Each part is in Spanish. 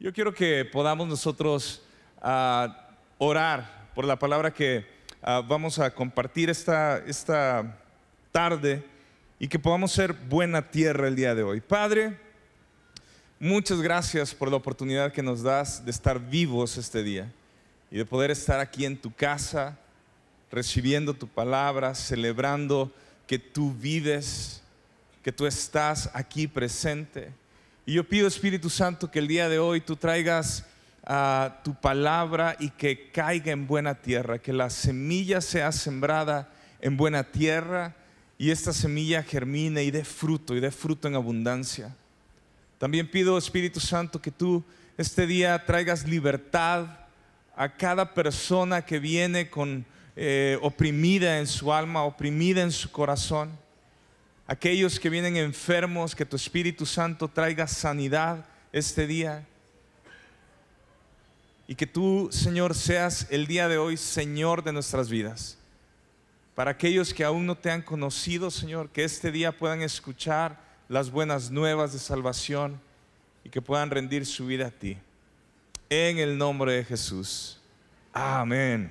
Yo quiero que podamos nosotros ah, orar por la palabra que ah, vamos a compartir esta, esta tarde y que podamos ser buena tierra el día de hoy. Padre, muchas gracias por la oportunidad que nos das de estar vivos este día y de poder estar aquí en tu casa, recibiendo tu palabra, celebrando que tú vives, que tú estás aquí presente. Y yo pido, Espíritu Santo, que el día de hoy tú traigas ah, tu palabra y que caiga en buena tierra, que la semilla sea sembrada en buena tierra y esta semilla germine y dé fruto y dé fruto en abundancia. También pido, Espíritu Santo, que tú este día traigas libertad a cada persona que viene con eh, oprimida en su alma, oprimida en su corazón aquellos que vienen enfermos, que tu Espíritu Santo traiga sanidad este día. Y que tú, Señor, seas el día de hoy Señor de nuestras vidas. Para aquellos que aún no te han conocido, Señor, que este día puedan escuchar las buenas nuevas de salvación y que puedan rendir su vida a ti. En el nombre de Jesús. Amén.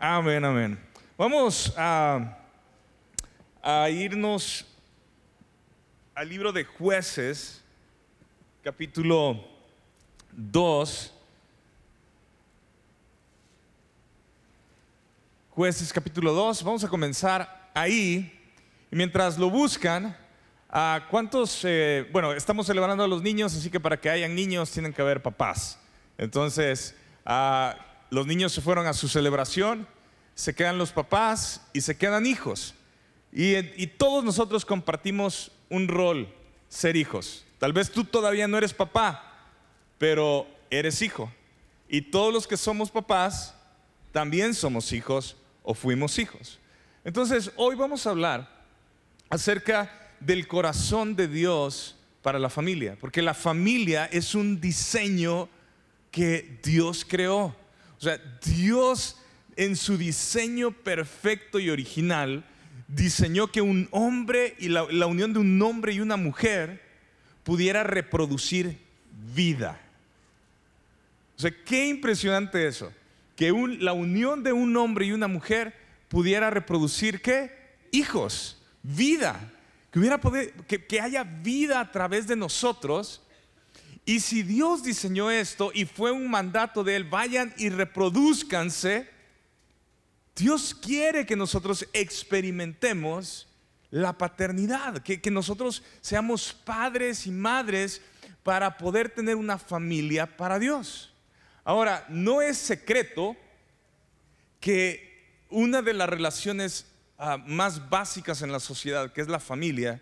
Amén, amén. Vamos a, a irnos al libro de jueces, capítulo 2. Jueces capítulo 2, vamos a comenzar ahí. Y mientras lo buscan, ¿a ¿cuántos? Eh, bueno, estamos celebrando a los niños, así que para que hayan niños tienen que haber papás. Entonces, los niños se fueron a su celebración, se quedan los papás y se quedan hijos. y todos nosotros compartimos un rol ser hijos. Tal vez tú todavía no eres papá, pero eres hijo. Y todos los que somos papás también somos hijos o fuimos hijos. Entonces, hoy vamos a hablar acerca del corazón de Dios para la familia, porque la familia es un diseño que Dios creó. O sea, Dios en su diseño perfecto y original diseñó que un hombre y la, unión de un hombre y una mujer pudiera reproducir vida. O sea, qué impresionante eso. Que la unión de un hombre y una mujer pudiera reproducir qué? Hijos, vida. Que, hubiera que, que haya vida a través de nosotros. Y si Dios diseñó esto y fue un mandato de Él, vayan y reproduzcanse Dios quiere que nosotros experimentemos la paternidad, que, nosotros seamos padres y madres para poder tener una familia para Dios. Ahora, no es secreto que una de las relaciones ah, más básicas en la sociedad, que es la familia,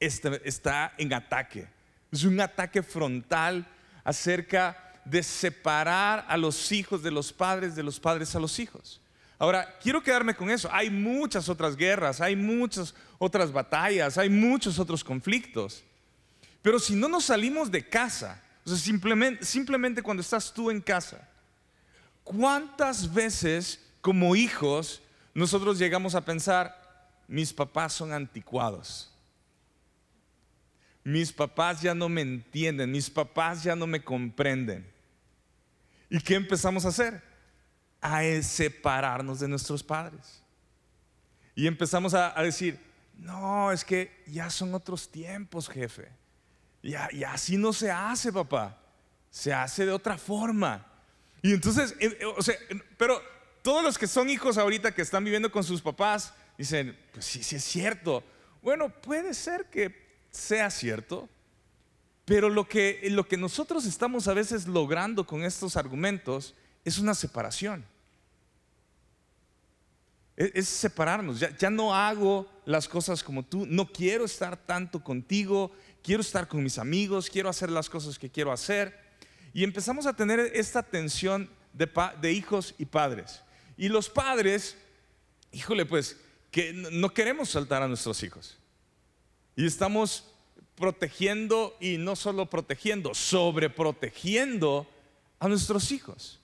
este, está en ataque. Es un ataque frontal acerca de separar a los hijos de los padres, de los padres a los hijos. Ahora, quiero quedarme con eso. Hay muchas otras guerras, hay muchas otras batallas, hay muchos otros conflictos. Pero si no nos salimos de casa, o sea, simplemente, simplemente cuando estás tú en casa, ¿cuántas veces como hijos nosotros llegamos a pensar, mis papás son anticuados? Mis papás ya no me entienden, mis papás ya no me comprenden. ¿Y qué empezamos a hacer? A separarnos de nuestros padres. Y empezamos a, decir, no, es que ya son otros tiempos, jefe. Y, así no se hace, papá. Se hace de otra forma. Y entonces, eh, o sea, pero todos los que son hijos ahorita que están viviendo con sus papás, dicen, pues sí, sí es cierto. Bueno, puede ser que sea cierto, pero lo que, lo que nosotros estamos a veces logrando con estos argumentos es una separación es, separarnos. Ya, no hago las cosas como tú, no quiero estar tanto contigo, quiero estar con mis amigos, quiero hacer las cosas que quiero hacer. Y empezamos a tener esta tensión de, de hijos y padres. Y los padres, híjole, pues, que no queremos saltar a nuestros hijos. Y estamos protegiendo y no solo protegiendo, sobreprotegiendo a nuestros hijos.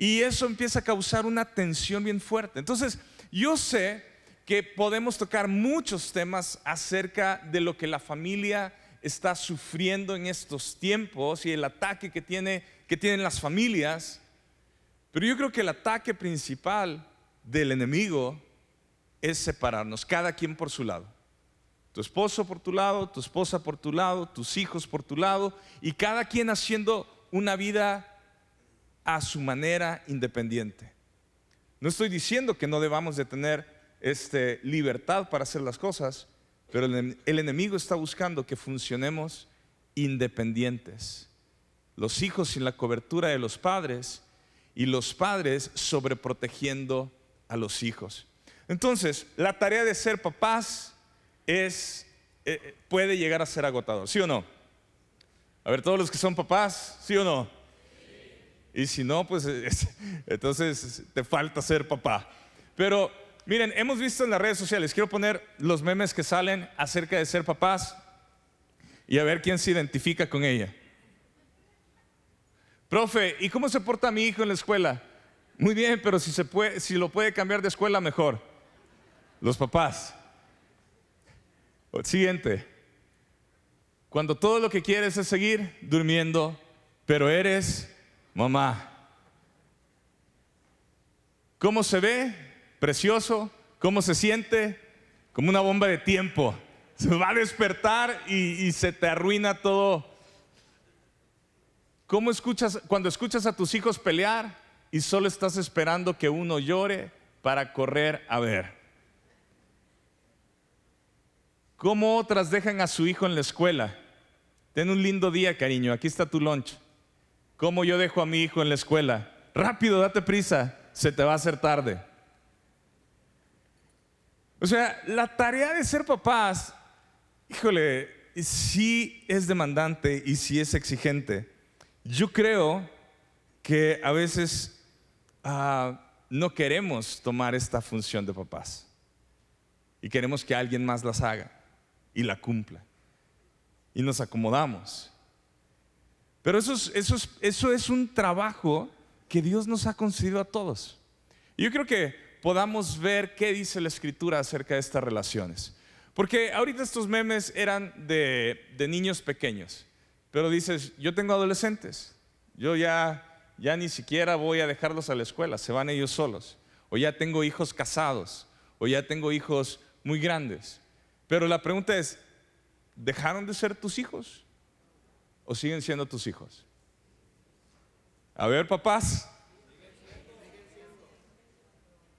Y eso empieza a causar una tensión bien fuerte. Entonces, yo sé que podemos tocar muchos temas acerca de lo que la familia está sufriendo en estos tiempos y el ataque que, tiene, que tienen las familias. Pero yo creo que el ataque principal del enemigo es separarnos, cada quien por su lado. Tu esposo por tu lado, tu esposa por tu lado, tus hijos por tu lado, y cada quien haciendo una vida a su manera independiente. No estoy diciendo que no debamos de tener este, libertad para hacer las cosas, pero el, enemigo está buscando que funcionemos independientes. Los hijos sin la cobertura de los padres y los padres sobreprotegiendo a los hijos. Entonces, la tarea de ser papás es, eh, puede llegar a ser agotador, ¿sí o no? A ver, todos los que son papás, ¿sí o no? Y si no, pues entonces te falta ser papá. Pero miren, hemos visto en las redes sociales, quiero poner los memes que salen acerca de ser papás y a ver quién se identifica con ella. Profe, ¿y cómo se porta mi hijo en la escuela? Muy bien, pero si, se puede, si lo puede cambiar de escuela, mejor. Los papás. Siguiente. Cuando todo lo que quieres es seguir durmiendo, pero eres mamá. ¿Cómo se ve? Precioso. ¿Cómo se siente? Como una bomba de tiempo. Se va a despertar y, se te arruina todo. ¿Cómo escuchas cuando escuchas a tus hijos pelear y solo estás esperando que uno llore para correr a ver? ¿Cómo otras dejan a su hijo en la escuela? Ten un lindo día, cariño, aquí está tu lunch. ¿Cómo yo dejo a mi hijo en la escuela? Rápido, date prisa, se te va a hacer tarde. O sea, la tarea de ser papás, híjole, sí es demandante y sí es exigente. Yo creo que a veces ah, no queremos tomar esta función de papás y queremos que alguien más las haga y la cumpla. Y nos acomodamos. Pero eso es, un trabajo que Dios nos ha concedido a todos. Y yo creo que podamos ver qué dice la escritura acerca de estas relaciones. Porque ahorita estos memes eran de, de niños pequeños. Pero dices, yo tengo adolescentes. Yo ya, ya ni siquiera voy a dejarlos a la escuela, se van ellos solos. O ya tengo hijos casados. O ya tengo hijos muy grandes. Pero la pregunta es, ¿dejaron de ser tus hijos? ¿O siguen siendo tus hijos? A ver, papás.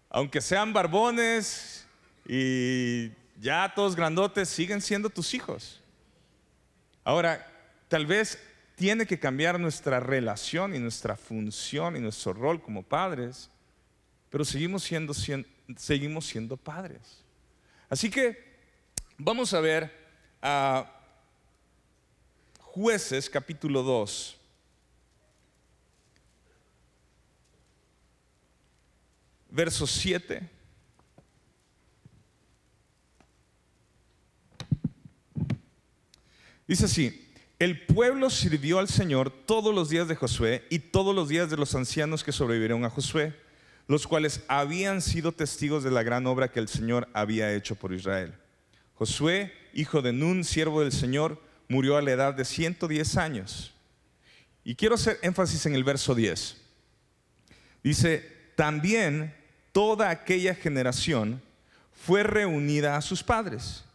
Aunque sean barbones y ya todos grandotes, siguen siendo tus hijos. Ahora, tal vez tiene que cambiar nuestra relación y nuestra función y nuestro rol como padres, pero seguimos siendo, seguimos siendo padres. Así que Vamos a ver a jueces capítulo 2. Verso 7. Dice así, el pueblo sirvió al Señor todos los días de Josué y todos los días de los ancianos que sobrevivieron a Josué, los cuales habían sido testigos de la gran obra que el Señor había hecho por Israel. Josué, hijo de Nun, siervo del Señor, murió a la edad de 110 años. Y quiero hacer énfasis en el verso 10. Dice, también toda aquella generación fue reunida a sus padres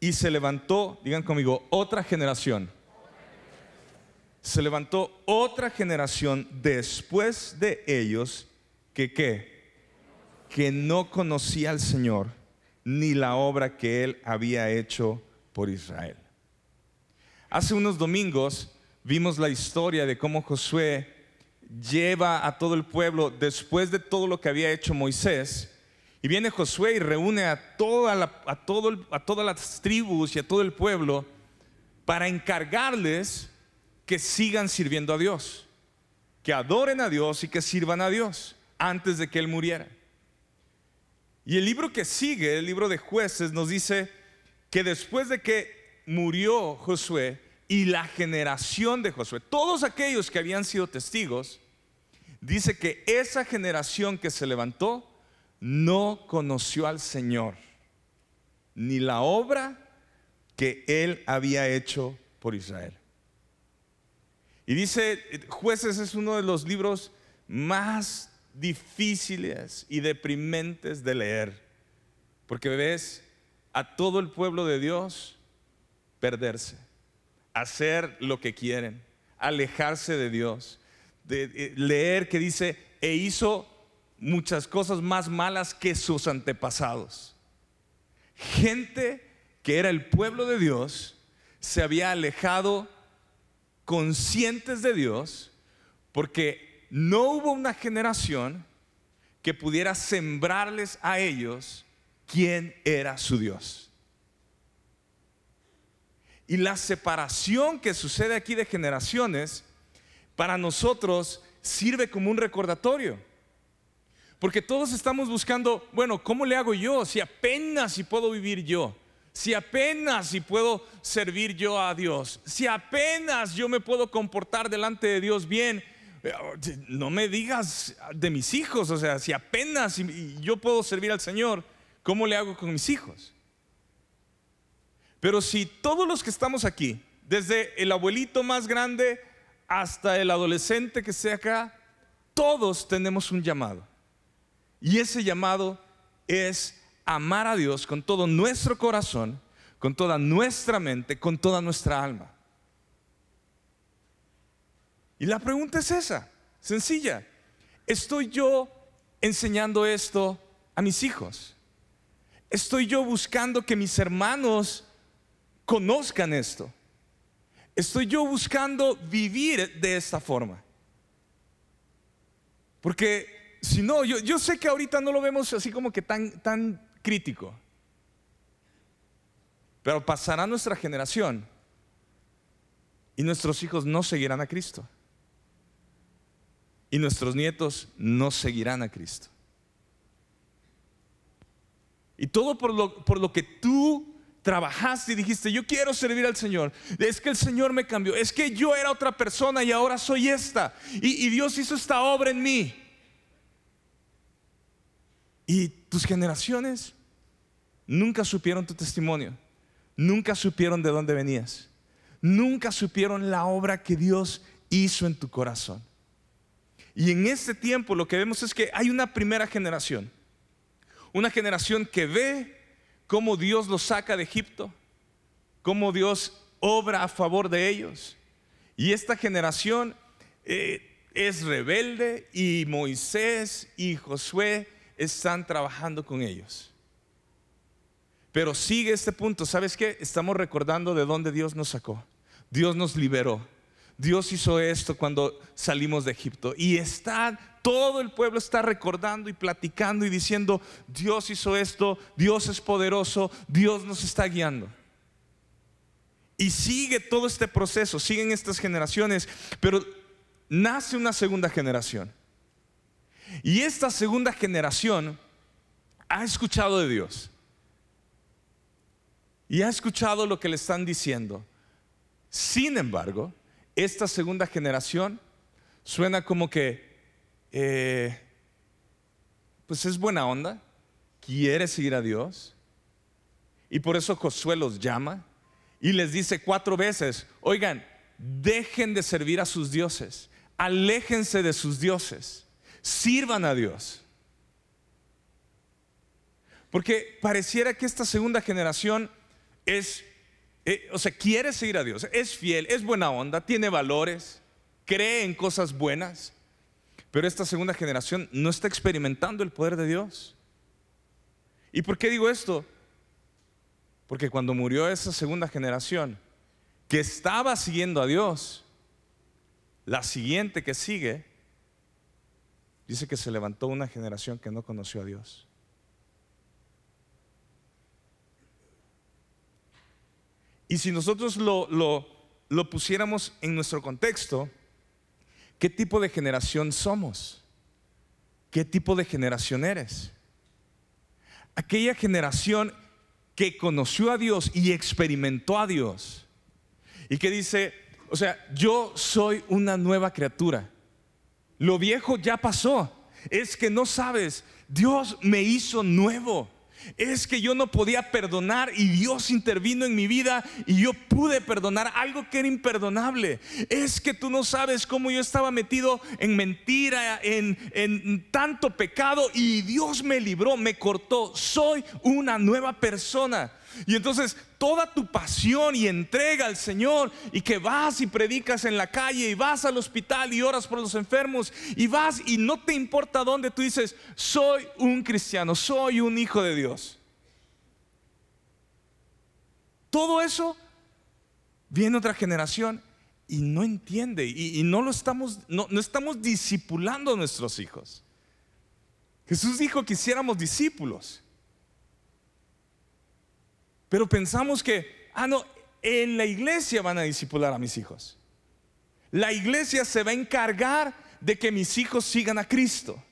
y se levantó, digan conmigo, otra generación. Se levantó otra generación después de ellos que qué? Que no conocía al Señor ni la obra que él había hecho por Israel. Hace unos domingos vimos la historia de cómo Josué lleva a todo el pueblo después de todo lo que había hecho Moisés. Y viene Josué y reúne a, toda a, todo a todas las tribus y a todo el pueblo para encargarles que sigan sirviendo a Dios, que adoren a Dios y que sirvan a Dios antes de que Él muriera. Y el libro que sigue, el libro de jueces, nos dice que después de que murió Josué y la generación de Josué, todos aquellos que habían sido testigos, dice que esa generación que se levantó no conoció al Señor, ni la obra que él había hecho por Israel. Y dice, jueces es uno de los libros más difíciles y deprimentes de leer, porque ves a todo el pueblo de Dios perderse, hacer lo que quieren, alejarse de Dios, de, leer que dice, e hizo muchas cosas más malas que sus antepasados. Gente que era el pueblo de Dios se había alejado conscientes de Dios porque no hubo una generación que pudiera sembrarles a ellos quién era su Dios. Y la separación que sucede aquí de generaciones, para nosotros sirve como un recordatorio. Porque todos estamos buscando, bueno, ¿cómo le hago yo? Si apenas si puedo vivir yo. Si apenas si puedo servir yo a Dios. Si apenas yo me puedo comportar delante de Dios bien. No me digas de mis hijos, o sea, si apenas yo puedo servir al Señor, ¿cómo le hago con mis hijos? Pero si todos los que estamos aquí, desde el abuelito más grande hasta el adolescente que sea acá, todos tenemos un llamado. Y ese llamado es amar a Dios con todo nuestro corazón, con toda nuestra mente, con toda nuestra alma. Y la pregunta es esa, sencilla. ¿Estoy yo enseñando esto a mis hijos? ¿Estoy yo buscando que mis hermanos conozcan esto? ¿Estoy yo buscando vivir de esta forma? Porque si no, yo, sé que ahorita no lo vemos así como que tan, tan crítico. Pero pasará nuestra generación y nuestros hijos no seguirán a Cristo. Y nuestros nietos no seguirán a Cristo. Y todo por lo, por lo que tú trabajaste y dijiste, yo quiero servir al Señor. Es que el Señor me cambió. Es que yo era otra persona y ahora soy esta. Y, Dios hizo esta obra en mí. Y tus generaciones nunca supieron tu testimonio, nunca supieron de dónde venías, nunca supieron la obra que Dios hizo en tu corazón. Y en este tiempo lo que vemos es que hay una primera generación, una generación que ve cómo Dios los saca de Egipto, cómo Dios obra a favor de ellos. Y esta generación eh, es rebelde y Moisés y Josué están trabajando con ellos. Pero sigue este punto, ¿sabes qué? Estamos recordando de dónde Dios nos sacó. Dios nos liberó. Dios hizo esto cuando salimos de Egipto. Y está, todo el pueblo está recordando y platicando y diciendo, Dios hizo esto, Dios es poderoso, Dios nos está guiando. Y sigue todo este proceso, siguen estas generaciones, pero nace una segunda generación. Y esta segunda generación ha escuchado de Dios. Y ha escuchado lo que le están diciendo. Sin embargo, esta segunda generación suena como que, eh, pues es buena onda, quiere seguir a Dios. Y por eso Josué los llama y les dice cuatro veces, oigan, dejen de servir a sus dioses, aléjense de sus dioses sirvan a Dios. Porque pareciera que esta segunda generación es, eh, o sea, quiere seguir a Dios, es fiel, es buena onda, tiene valores, cree en cosas buenas, pero esta segunda generación no está experimentando el poder de Dios. ¿Y por qué digo esto? Porque cuando murió esa segunda generación que estaba siguiendo a Dios, la siguiente que sigue dice que se levantó una generación que no conoció a Dios. Y si nosotros lo, lo, pusiéramos en nuestro contexto, ¿qué tipo de generación somos? ¿Qué tipo de generación eres? Aquella generación que conoció a Dios y experimentó a Dios. Y que dice, o sea, yo soy una nueva criatura. Lo viejo ya pasó. Es que no sabes, Dios me hizo nuevo. Es que yo no podía perdonar y Dios intervino en mi vida y yo pude perdonar algo que era imperdonable. Es que tú no sabes cómo yo estaba metido en mentira, en, en tanto pecado y Dios me libró, me cortó. Soy una nueva persona. Y entonces toda tu pasión y entrega al Señor y que vas y predicas en la calle y vas al hospital y oras por los enfermos y vas y no te importa dónde tú dices, soy un cristiano, soy un hijo de Dios. Todo eso viene otra generación y no entiende y, no lo estamos, no, no estamos discipulando a nuestros hijos. Jesús dijo que hiciéramos discípulos. Pero pensamos que, ah, no, en la iglesia van a discipular a mis hijos. La iglesia se va a encargar de que mis hijos sigan a Cristo.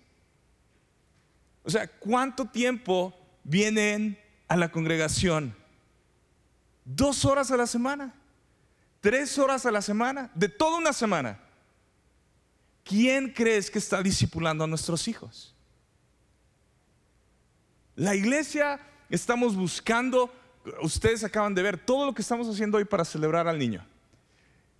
O sea, ¿cuánto tiempo vienen a la congregación? ¿Dos horas a la semana? ¿Tres horas a la semana? De toda una semana. ¿Quién crees que está discipulando a nuestros hijos? La iglesia estamos buscando ustedes acaban de ver todo lo que estamos haciendo hoy para celebrar al niño.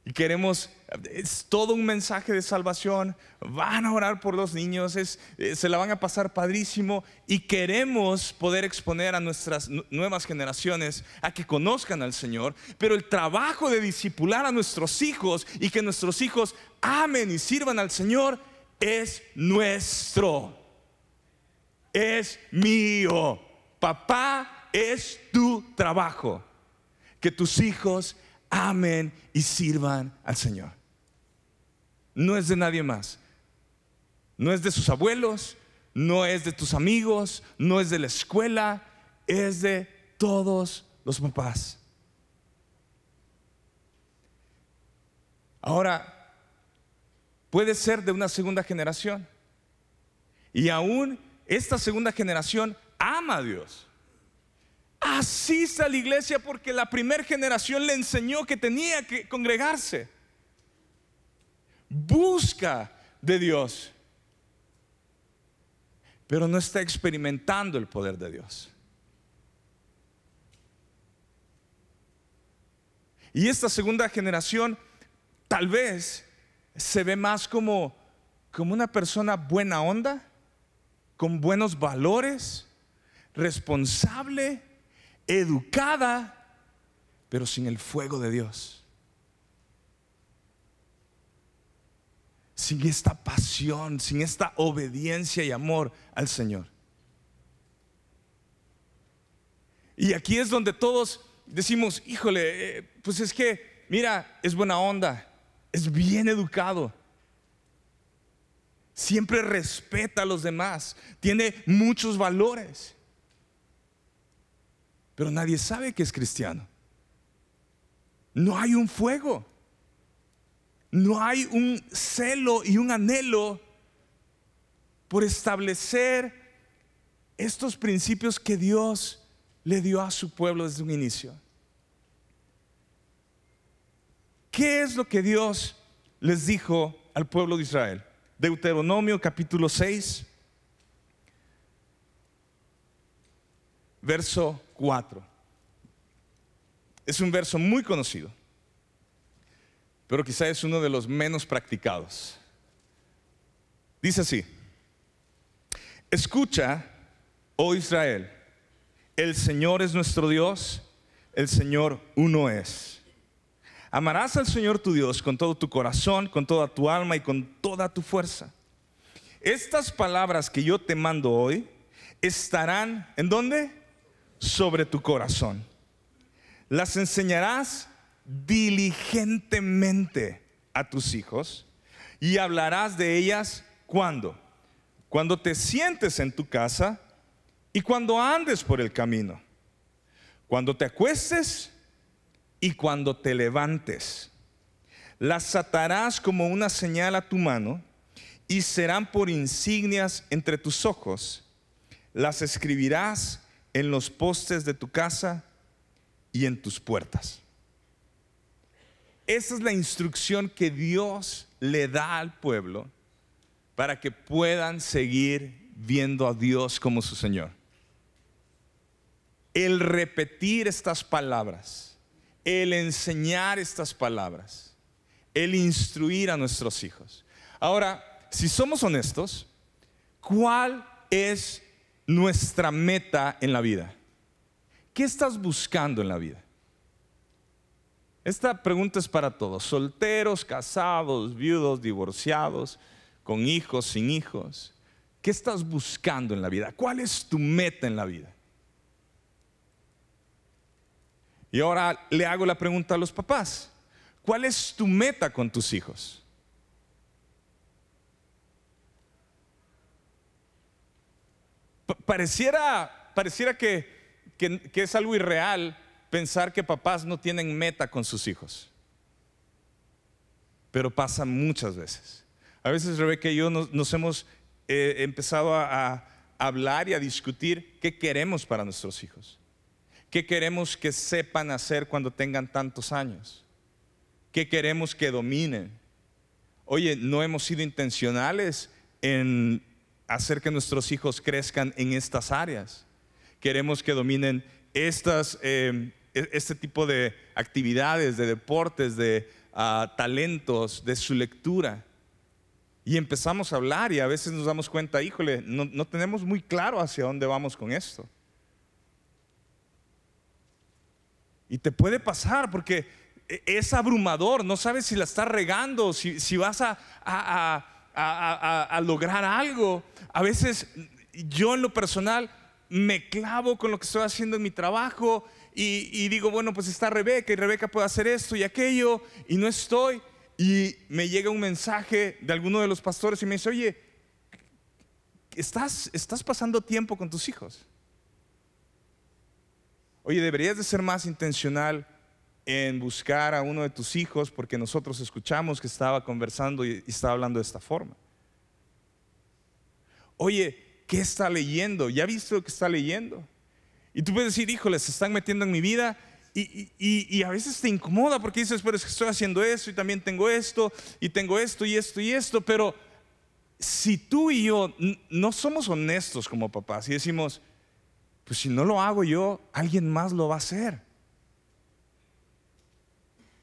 Y queremos, es todo un mensaje de salvación, van a orar por los niños, es, eh, se la van a pasar padrísimo y queremos poder exponer a nuestras nuevas generaciones a que conozcan al Señor, pero el trabajo de discipular a nuestros hijos y que nuestros hijos amen y sirvan al Señor es nuestro, es mío. Papá es tu trabajo que tus hijos amen y sirvan al Señor. No es de nadie más. No es de sus abuelos, no es de tus amigos, no es de la escuela, es de todos los papás. Ahora, puede ser de una segunda generación. Y aún esta segunda generación ama a Dios asista a la iglesia porque la primera generación le enseñó que tenía que congregarse. Busca de Dios, pero no está experimentando el poder de Dios. Y esta segunda generación tal vez se ve más como, como una persona buena onda, con buenos valores, responsable, educada, pero sin el fuego de Dios. Sin esta pasión, sin esta obediencia y amor al Señor. Y aquí es donde todos decimos, híjole, eh, pues es que, mira, es buena onda, es bien educado, siempre respeta a los demás, tiene muchos valores pero nadie sabe que es cristiano. No hay un fuego. No hay un celo y un anhelo por establecer estos principios que Dios le dio a su pueblo desde un inicio. ¿Qué es lo que Dios les dijo al pueblo de Israel? Deuteronomio capítulo 6, verso 4. Es un verso muy conocido, pero quizá es uno de los menos practicados. Dice así, escucha, oh Israel, el Señor es nuestro Dios, el Señor uno es. Amarás al Señor tu Dios con todo tu corazón, con toda tu alma y con toda tu fuerza. Estas palabras que yo te mando hoy estarán, ¿en dónde? Sobre tu corazón. Las enseñarás diligentemente a tus hijos y hablarás de ellas cuando? Cuando te sientes en tu casa y cuando andes por el camino. Cuando te acuestes y cuando te levantes. Las atarás como una señal a tu mano y serán por insignias entre tus ojos. Las escribirás en los postes de tu casa y en tus puertas. Esa es la instrucción que Dios le da al pueblo para que puedan seguir viendo a Dios como su Señor. el repetir estas palabras, el enseñar estas palabras, el instruir a nuestros hijos. Ahora, si somos honestos, ¿cuál es nuestra meta en la vida? ¿Qué estás buscando en la vida? Esta pregunta es para todos, solteros, casados, viudos, divorciados, con hijos, sin hijos. ¿Qué estás buscando en la vida? ¿Cuál es tu meta en la vida? Y ahora le hago la pregunta a los papás. ¿Cuál es tu meta con tus hijos? Pareciera, pareciera que, que, es algo irreal pensar que papás no tienen meta con sus hijos. Pero pasa muchas veces. A veces Rebeca y yo nos, hemos eh, empezado a hablar y a discutir qué queremos para nuestros hijos. ¿Qué queremos que sepan hacer cuando tengan tantos años? ¿Qué queremos que dominen? Oye, no hemos sido intencionales en hacer que nuestros hijos crezcan en estas áreas. Queremos que dominen estas, eh, e-, este tipo de actividades, de deportes, de ah, talentos, de su lectura. Y empezamos a hablar y a veces nos damos cuenta, híjole, no, no tenemos muy claro hacia dónde vamos con esto. Y te puede pasar porque e-, es abrumador, no sabes si la estás regando, si, si vas a, lograr algo. A veces yo en lo personal me clavo con lo que estoy haciendo en mi trabajo y, digo, bueno, pues está Rebeca y Rebeca puede hacer esto y aquello y no estoy. Y me llega un mensaje de alguno de los pastores y me dice, oye, ¿estás, estás pasando tiempo con tus hijos? Oye, deberías de ser más intencional en buscar a uno de tus hijos porque nosotros escuchamos que estaba conversando y, estaba hablando de esta forma. Oye, ¿qué está leyendo? ¿Ya viste lo que está leyendo? Y tú puedes decir, híjole, se están metiendo en mi vida y, y, a veces te incomoda porque dices, pero es que estoy haciendo esto y también tengo esto y tengo esto y esto y esto, pero si tú y yo no somos honestos como papás y decimos, pues si no lo hago yo, alguien más lo va a hacer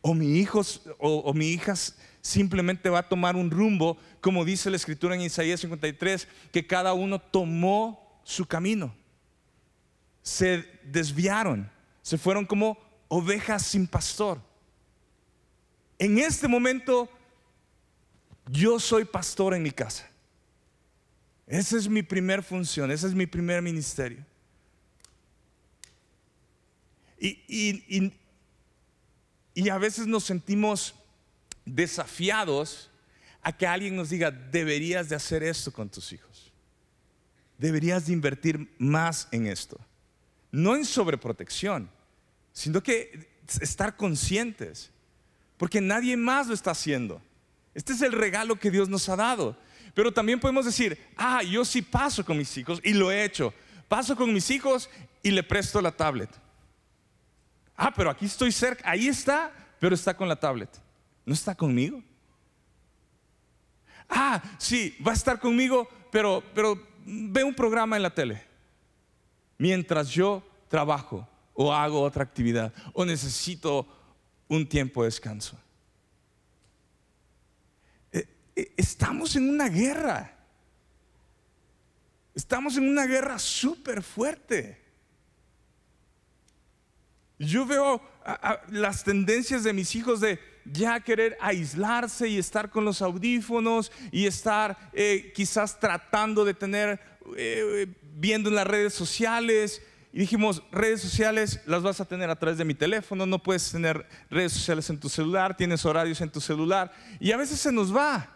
o mi hijo o, mi hija simplemente va a tomar un rumbo, como dice la escritura en Isaías 53, que cada uno tomó su camino. Se desviaron, se fueron como ovejas sin pastor. En este momento, yo soy pastor en mi casa. Esa es mi primer función, ese es mi primer ministerio. Y, y, a veces nos sentimos desafiados a que alguien nos diga, deberías de hacer esto con tus hijos. Deberías de invertir más en esto. No en sobreprotección, sino que estar conscientes. Porque nadie más lo está haciendo. Este es el regalo que Dios nos ha dado. Pero también podemos decir, ah, yo sí paso con mis hijos y lo he hecho. Paso con mis hijos y le presto la tablet. Ah, pero aquí estoy cerca. Ahí está, pero está con la tablet. ¿No está conmigo? Ah, sí, va a estar conmigo, pero, pero ve un programa en la tele. Mientras yo trabajo o hago otra actividad o necesito un tiempo de descanso. Eh, eh, estamos en una guerra. Estamos en una guerra súper fuerte. Yo veo las tendencias de mis hijos de ya querer aislarse y estar con los audífonos y estar eh, quizás tratando de tener, eh, viendo en las redes sociales. Y dijimos, redes sociales las vas a tener a través de mi teléfono, no puedes tener redes sociales en tu celular, tienes horarios en tu celular y a veces se nos va.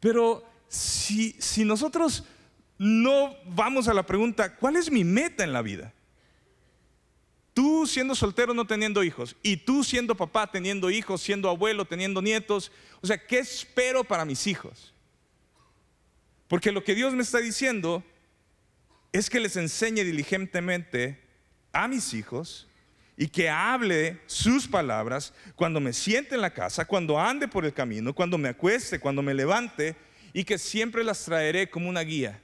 Pero si, si nosotros no vamos a la pregunta, ¿cuál es mi meta en la vida? Tú siendo soltero no teniendo hijos y tú siendo papá teniendo hijos, siendo abuelo, teniendo nietos, o sea, ¿qué espero para mis hijos? Porque lo que Dios me está diciendo es que les enseñe diligentemente a mis hijos y que hable sus palabras cuando me siente en la casa, cuando ande por el camino, cuando me acueste, cuando me levante y que siempre las traeré como una guía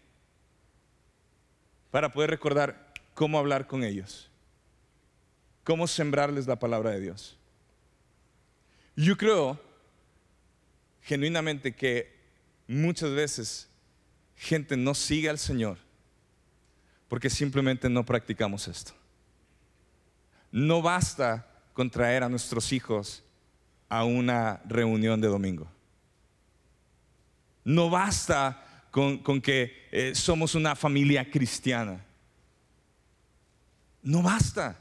para poder recordar cómo hablar con ellos, cómo sembrarles la palabra de Dios. Yo creo genuinamente que muchas veces gente no sigue al Señor porque simplemente no practicamos esto. No basta con traer a nuestros hijos a una reunión de domingo. No basta con, que eh, somos una familia cristiana. No basta.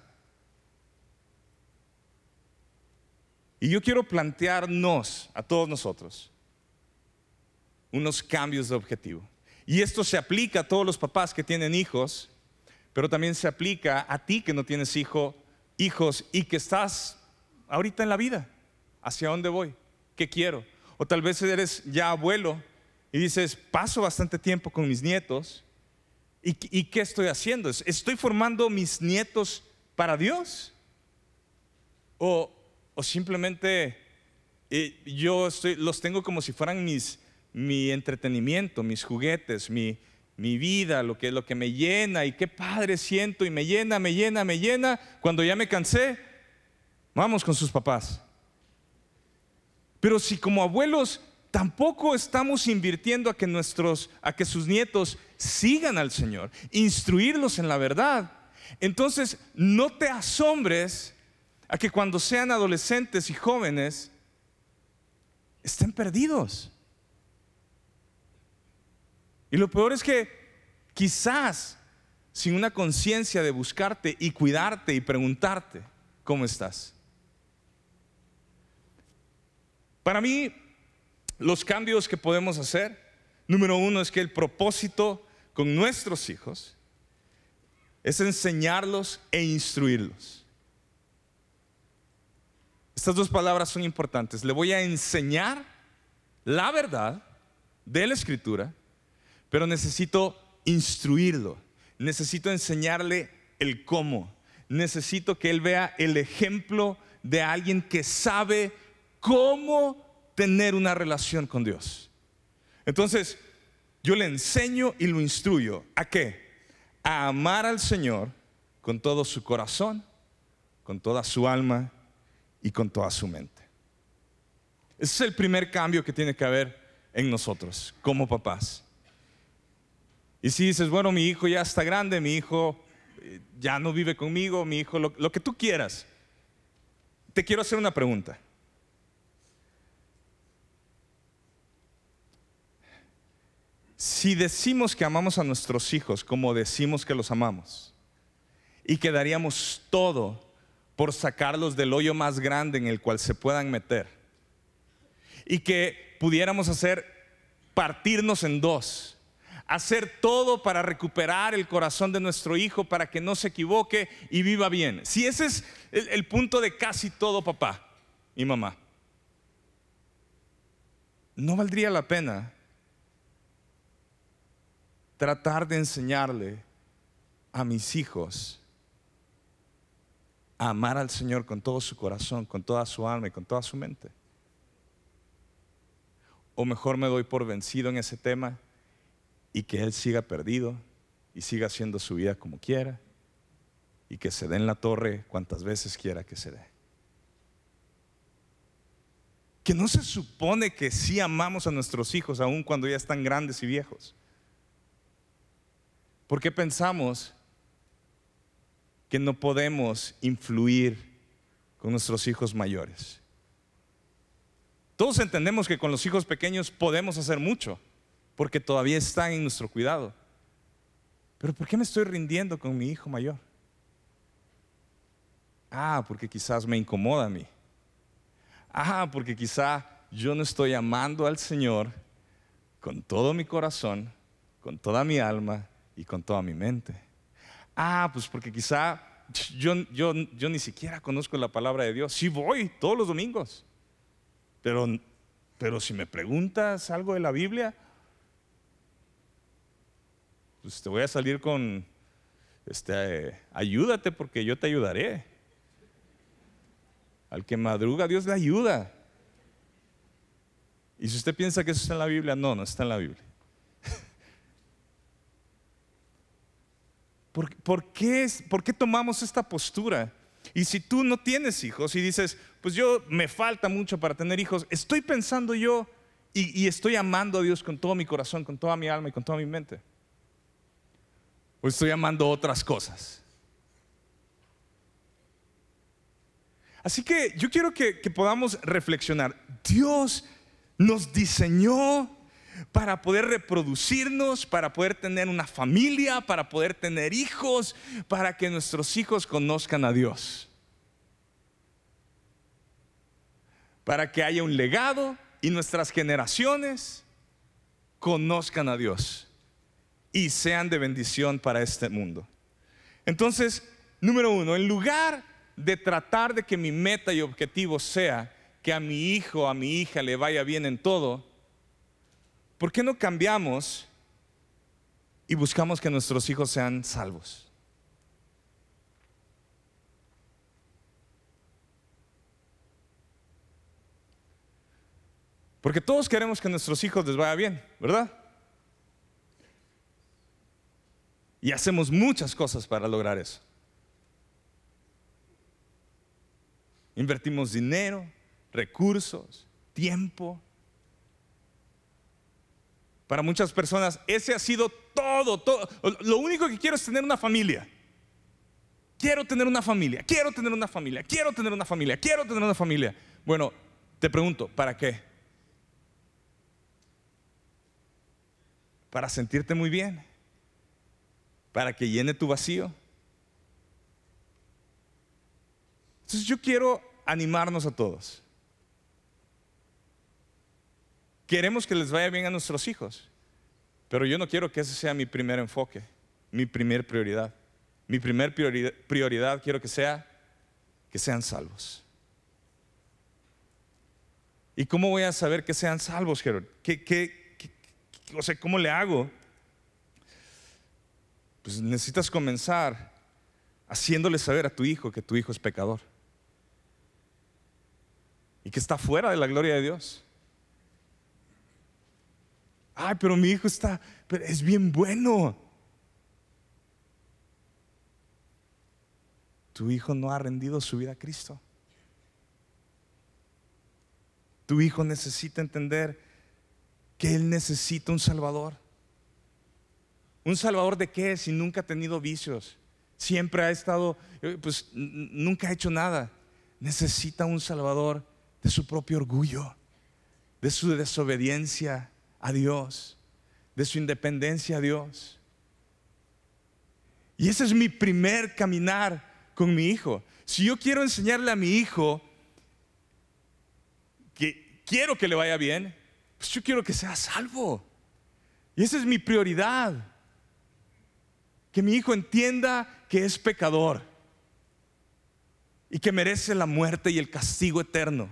Y yo quiero plantearnos a todos nosotros unos cambios de objetivo. Y esto se aplica a todos los papás que tienen hijos, pero también se aplica a ti que no tienes hijo, hijos y que estás ahorita en la vida. ¿Hacia dónde voy? ¿Qué quiero? O tal vez eres ya abuelo y dices, paso bastante tiempo con mis nietos. ¿Y, qué estoy haciendo? ¿Estoy formando mis nietos para Dios? ¿O, simplemente eh, yo los tengo como si fueran mis, mi entretenimiento, mis juguetes, mi, mi vida, lo que, lo que me llena y qué padre siento y me llena, me llena, me llena. Cuando ya me cansé, vamos con sus papás. Pero si como abuelos tampoco estamos invirtiendo a que nuestros, a que sus nietos sigan al Señor, instruirlos en la verdad, entonces no te asombres a que cuando sean adolescentes y jóvenes estén perdidos. Y lo peor es que quizás sin una conciencia de buscarte y cuidarte y preguntarte cómo estás. Para mí, los cambios que podemos hacer, número uno es que el propósito con nuestros hijos es enseñarlos e instruirlos. Estas dos palabras son importantes. Le voy a enseñar la verdad de la escritura pero necesito instruirlo, necesito enseñarle el cómo, necesito que él vea el ejemplo de alguien que sabe cómo tener una relación con Dios. Entonces, yo le enseño y lo instruyo. ¿A qué? A amar al Señor con todo su corazón, con toda su alma y con toda su mente. Ese es el primer cambio que tiene que haber en nosotros como papás. Y si dices, bueno, mi hijo ya está grande, mi hijo eh, ya no vive conmigo, mi hijo, lo, lo que tú quieras, te quiero hacer una pregunta. Si decimos que amamos a nuestros hijos como decimos que los amamos y que daríamos todo por sacarlos del hoyo más grande en el cual se puedan meter y que pudiéramos hacer partirnos en dos, hacer todo para recuperar el corazón de nuestro hijo, para que no se equivoque y viva bien. Si ese es el, punto de casi todo papá y mamá, no valdría la pena tratar de enseñarle a mis hijos a amar al Señor con todo su corazón, con toda su alma y con toda su mente. O mejor me doy por vencido en ese tema y que él siga perdido y siga haciendo su vida como quiera y que se dé en la torre cuantas veces quiera que se dé. Que no se supone que sí amamos a nuestros hijos aun cuando ya están grandes y viejos. ¿Por qué pensamos que no podemos influir con nuestros hijos mayores? Todos entendemos que con los hijos pequeños podemos hacer mucho porque todavía están en nuestro cuidado. Pero ¿por qué me estoy rindiendo con mi hijo mayor? Ah, porque quizás me incomoda a mí. Ah, porque quizá yo no estoy amando al Señor con todo mi corazón, con toda mi alma y con toda mi mente. Ah, pues porque quizá yo, yo, yo ni siquiera conozco la palabra de Dios. Sí voy todos los domingos. Pero, pero si me preguntas algo de la Biblia, pues te voy a salir con, este, ayúdate porque yo te ayudaré. Al que madruga, Dios le ayuda. Y si usted piensa que eso está en la Biblia, no, no está en la Biblia. ¿Por, qué, es- ¿Por qué tomamos esta postura? Y si tú no tienes hijos y dices, pues yo me falta mucho para tener hijos, estoy pensando yo y, y estoy amando a Dios con todo mi corazón, con toda mi alma y con toda mi mente. O estoy amando otras cosas. Así que yo quiero que, que podamos reflexionar. Dios nos diseñó para poder reproducirnos, para poder tener una familia, para poder tener hijos, para que nuestros hijos conozcan a Dios. Para que haya un legado y nuestras generaciones conozcan a Dios y sean de bendición para este mundo. Entonces, número uno, en lugar de tratar de que mi meta y objetivo sea que a mi hijo a mi hija le vaya bien en todo, ¿por qué no cambiamos y buscamos que nuestros hijos sean salvos? Porque todos queremos que a nuestros hijos les vaya bien, ¿verdad? Y hacemos muchas cosas para lograr eso. Invertimos dinero, recursos, tiempo. Para muchas personas ese ha sido todo, todo. Lo único que quiero es tener una familia. Quiero tener una familia, quiero tener una familia, quiero tener una familia, quiero tener una familia. Bueno, te pregunto, ¿para qué? Para sentirte muy bien, para que llene tu vacío. Entonces yo quiero animarnos a todos. Queremos que les vaya bien a nuestros hijos, pero yo no quiero que ese sea mi primer enfoque, mi primer prioridad. Mi primer prioridad, quiero que sea que sean salvos. ¿Y cómo voy a saber que sean salvos, Gerard? ¿Qué, qué, qué, qué- o sea, ¿cómo le hago? Pues necesitas comenzar haciéndole saber a tu hijo que tu hijo es pecador y que está fuera de la gloria de Dios. Ay, pero mi hijo está, pero es bien bueno. Tu hijo no ha rendido su vida a Cristo. Tu hijo necesita entender que él necesita un Salvador. ¿Un Salvador de qué? Si nunca ha tenido vicios. Siempre ha estado, pues nunca ha hecho nada. Necesita un Salvador de su propio orgullo, de su desobediencia a Dios, de su independencia a Dios. Y ese es mi primer caminar con mi hijo. Si yo quiero enseñarle a mi hijo que quiero que le vaya bien, pues yo quiero que sea salvo. Y esa es mi prioridad. Que mi hijo entienda que es pecador y que merece la muerte y el castigo eterno.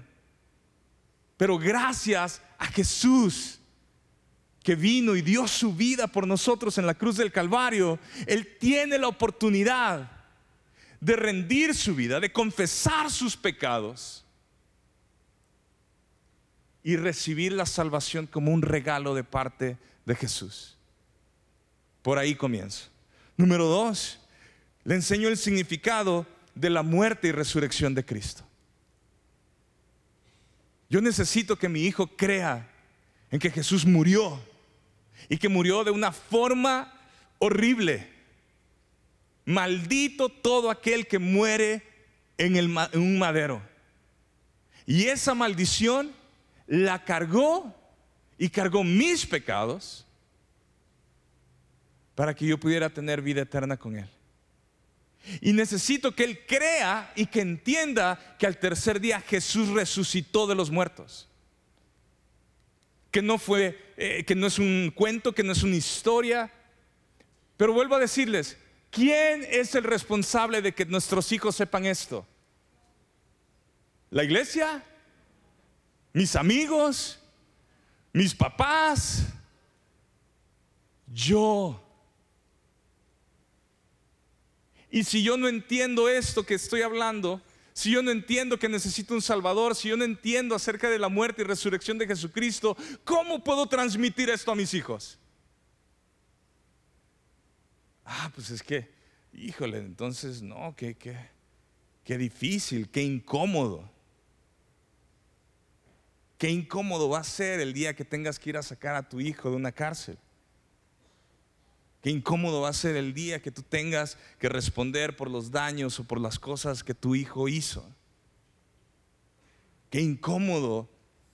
Pero gracias a Jesús que vino y dio su vida por nosotros en la cruz del Calvario, Él tiene la oportunidad de rendir su vida, de confesar sus pecados y recibir la salvación como un regalo de parte de Jesús. Por ahí comienzo. Número dos, le enseño el significado de la muerte y resurrección de Cristo. Yo necesito que mi hijo crea en que Jesús murió y que murió de una forma horrible. Maldito todo aquel que muere en, en un madero. Y esa maldición la cargó y cargó mis pecados para que yo pudiera tener vida eterna con Él. Y necesito que Él crea y que entienda que al tercer día Jesús resucitó de los muertos. Que no fue, eh, que no es un cuento, que no es una historia. Pero vuelvo a decirles, ¿quién es el responsable de que nuestros hijos sepan esto? ¿La iglesia? ¿Mis amigos? ¿Mis papás? Yo. Y si yo no entiendo esto que estoy hablando, si yo no entiendo que necesito un Salvador, si yo no entiendo acerca de la muerte y resurrección de Jesucristo, ¿cómo puedo transmitir esto a mis hijos? Ah, pues es que híjole, entonces no, qué, qué, qué difícil, qué incómodo. Qué incómodo va a ser el día que tengas que ir a sacar a tu hijo de una cárcel. Qué incómodo va a ser el día que tú tengas que responder por los daños o por las cosas que tu hijo hizo. Qué incómodo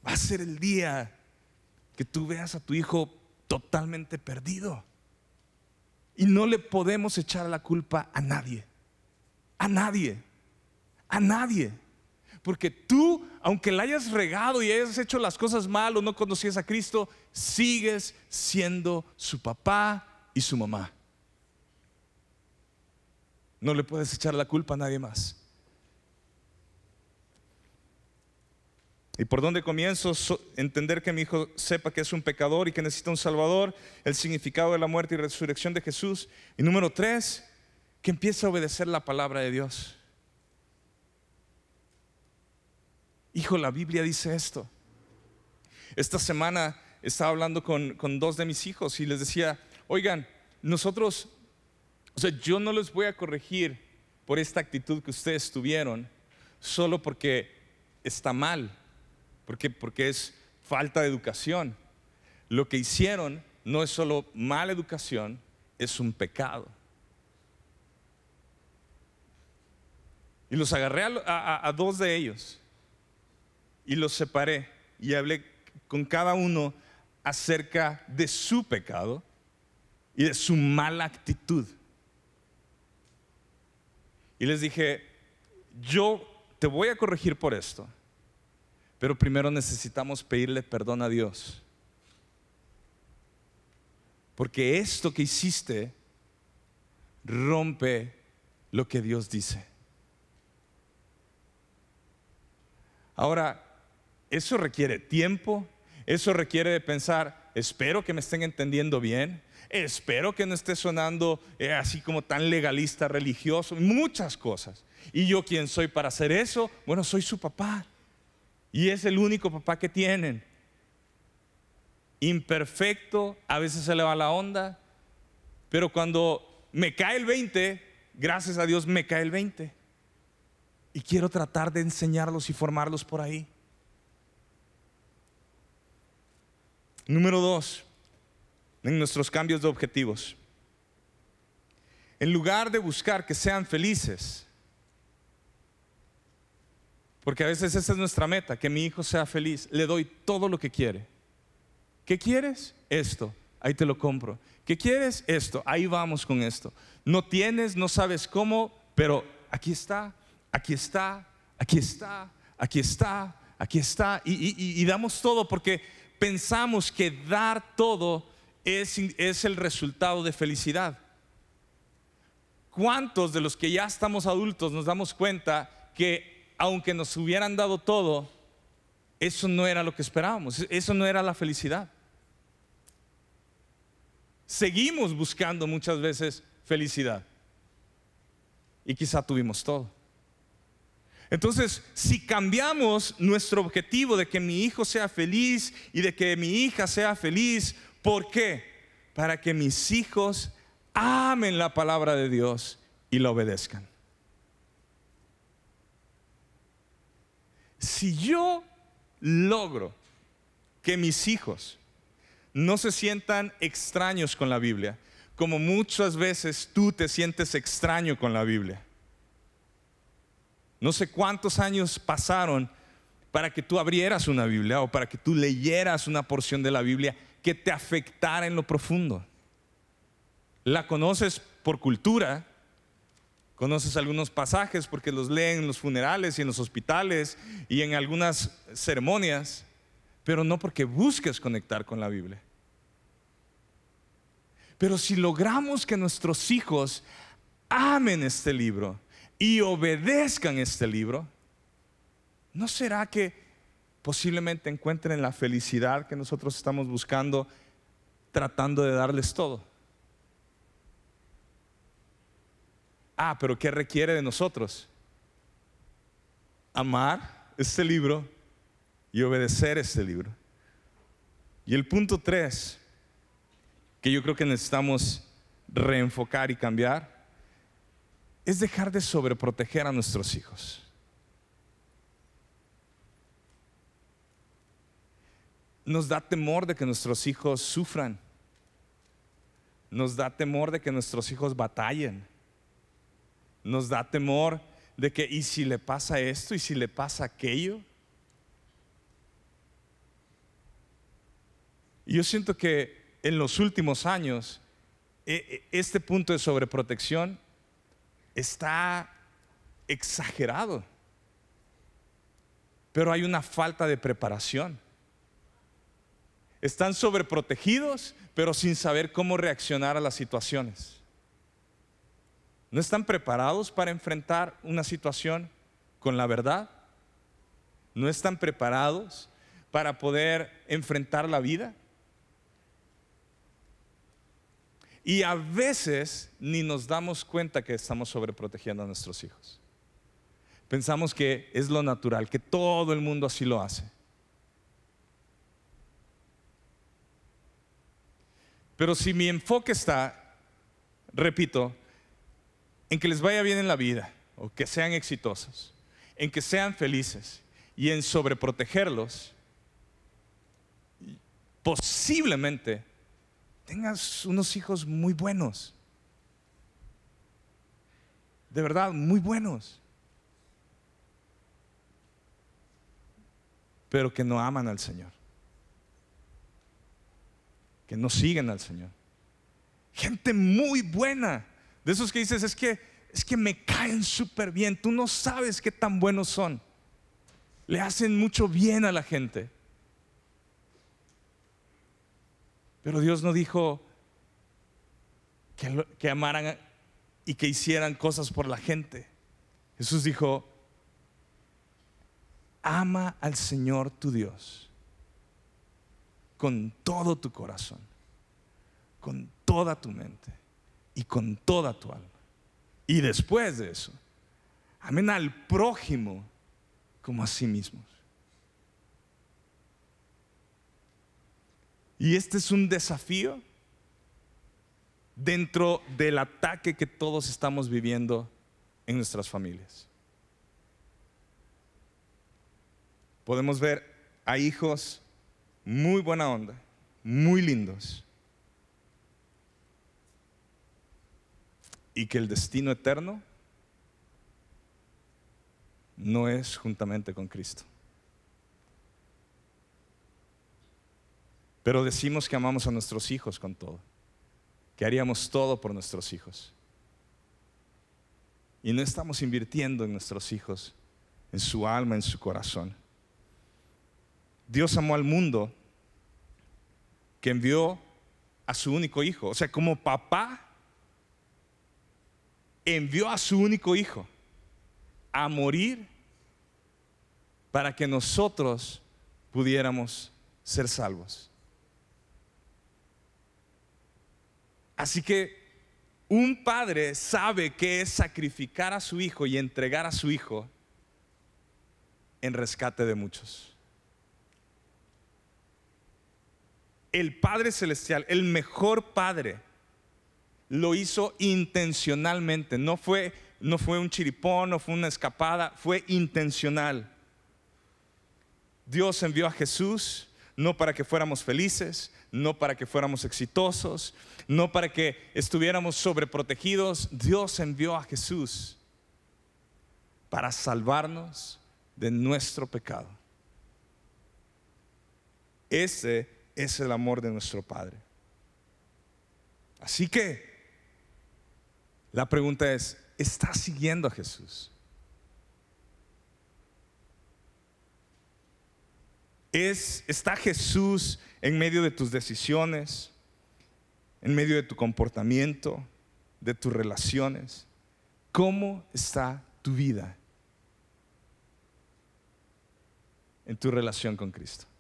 va a ser el día que tú veas a tu hijo totalmente perdido. Y no le podemos echar la culpa a nadie. A nadie. A nadie. Porque tú, aunque la hayas regado y hayas hecho las cosas mal o no conocías a Cristo, sigues siendo su papá y su mamá. No le puedes echar la culpa a nadie más. ¿Y por dónde comienzo? entender que mi hijo sepa que es un pecador y que necesita un salvador, el significado de la muerte y resurrección de Jesús. Y número tres, que empiece a obedecer la palabra de Dios. Hijo, la Biblia dice esto. Esta semana estaba hablando con, dos de mis hijos y les decía, oigan, nosotros, o sea, yo no les voy a corregir por esta actitud que ustedes tuvieron solo porque está mal, porque, porque es falta de educación. Lo que hicieron no es solo mala educación, es un pecado. Y los agarré a dos de ellos y los separé y hablé con cada uno acerca de su pecado y de su mala actitud. Y les dije, yo te voy a corregir por esto, pero primero necesitamos pedirle perdón a Dios. Porque esto que hiciste rompe lo que Dios dice. Ahora, eso requiere tiempo, eso requiere de pensar, espero que me estén entendiendo bien, espero que no esté sonando eh, así como tan legalista, religioso, muchas cosas. ¿Y yo quién soy para hacer eso? Bueno, soy su papá. Y es el único papá que tienen. Imperfecto, a veces se le va la onda, pero cuando me cae el 20, gracias a Dios me cae el 20. Y quiero tratar de enseñarlos y formarlos por ahí. Número dos, en nuestros cambios de objetivos. En lugar de buscar que sean felices, porque a veces esa es nuestra meta, que mi hijo sea feliz, le doy todo lo que quiere. ¿Qué quieres? Esto, ahí te lo compro. ¿Qué quieres? Esto, ahí vamos con esto. No tienes, no sabes cómo, pero aquí está, aquí está, aquí está, aquí está, aquí está. Y, y damos todo porque pensamos que dar todo es, es el resultado de felicidad. ¿Cuántos de los que ya estamos adultos nos damos cuenta que aunque nos hubieran dado todo, eso no era lo que esperábamos, eso no era la felicidad? Seguimos buscando muchas veces felicidad y quizá tuvimos todo. Entonces, si cambiamos nuestro objetivo de que mi hijo sea feliz y de que mi hija sea feliz, ¿por qué? Para que mis hijos amen la palabra de Dios y la obedezcan. Si yo logro que mis hijos no se sientan extraños con la Biblia, como muchas veces tú te sientes extraño con la Biblia, no sé cuántos años pasaron para que tú abrieras una Biblia o para que tú leyeras una porción de la Biblia que te afectara en lo profundo. La conoces por cultura, conoces algunos pasajes porque los leen en los funerales y en los hospitales y en algunas ceremonias, pero no porque busques conectar con la Biblia. Pero si logramos que nuestros hijos amen este libro, y obedezcan este libro, ¿no será que posiblemente encuentren la felicidad que nosotros estamos buscando tratando de darles todo? Ah, pero ¿qué requiere de nosotros? Amar este libro y obedecer este libro. Y el punto tres, que yo creo que necesitamos reenfocar y cambiar, es dejar de sobreproteger a nuestros hijos. Nos da temor de que nuestros hijos sufran. Nos da temor de que nuestros hijos batallen. Nos da temor de que, ¿y si le pasa esto? ¿Y si le pasa aquello? Y yo siento que en los últimos años e, e, este punto de sobreprotección está exagerado. Pero hay una falta de preparación. Están sobreprotegidos, pero sin saber cómo reaccionar a las situaciones. ¿No están preparados para enfrentar una situación con la verdad? ¿No están preparados para poder enfrentar la vida? Y a veces ni nos damos cuenta que estamos sobreprotegiendo a nuestros hijos. Pensamos que es lo natural, que todo el mundo así lo hace. Pero si mi enfoque está, repito, en que les vaya bien en la vida, o que sean exitosos, en que sean felices y en sobreprotegerlos, posiblemente tengas unos hijos muy buenos. De verdad, muy buenos. Pero que no aman al Señor. Que no siguen al Señor. Gente muy buena. De esos que dices, es que, es que me caen súper bien. Tú no sabes qué tan buenos son. Le hacen mucho bien a la gente. Pero Dios no dijo que, amaran y que hicieran cosas por la gente. Jesús dijo, ama al Señor tu Dios con todo tu corazón, con toda tu mente y con toda tu alma. Y después de eso, amen al prójimo como a sí mismos. Y este es un desafío dentro del ataque que todos estamos viviendo en nuestras familias. Podemos ver a hijos muy buena onda, muy lindos, y que el destino eterno no es juntamente con Cristo. Pero decimos que amamos a nuestros hijos con todo, que haríamos todo por nuestros hijos. Y no estamos invirtiendo en nuestros hijos, en su alma, en su corazón. Dios amó al mundo que envió a su único hijo. O sea, como papá envió a su único hijo a morir para que nosotros pudiéramos ser salvos. Así que un padre sabe que es sacrificar a su hijo y entregar a su hijo en rescate de muchos. El Padre Celestial, el mejor Padre, lo hizo intencionalmente. No fue, no fue un chiripón, no fue una escapada, fue intencional. Dios envió a Jesús no para que fuéramos felices, no para que fuéramos exitosos, no para que estuviéramos sobreprotegidos. Dios envió a Jesús para salvarnos de nuestro pecado. Ese es el amor de nuestro Padre. Así que la pregunta es, ¿estás siguiendo a Jesús? Es, ¿Está Jesús en medio de tus decisiones, en medio de tu comportamiento, de tus relaciones? ¿Cómo está tu vida en tu relación con Cristo?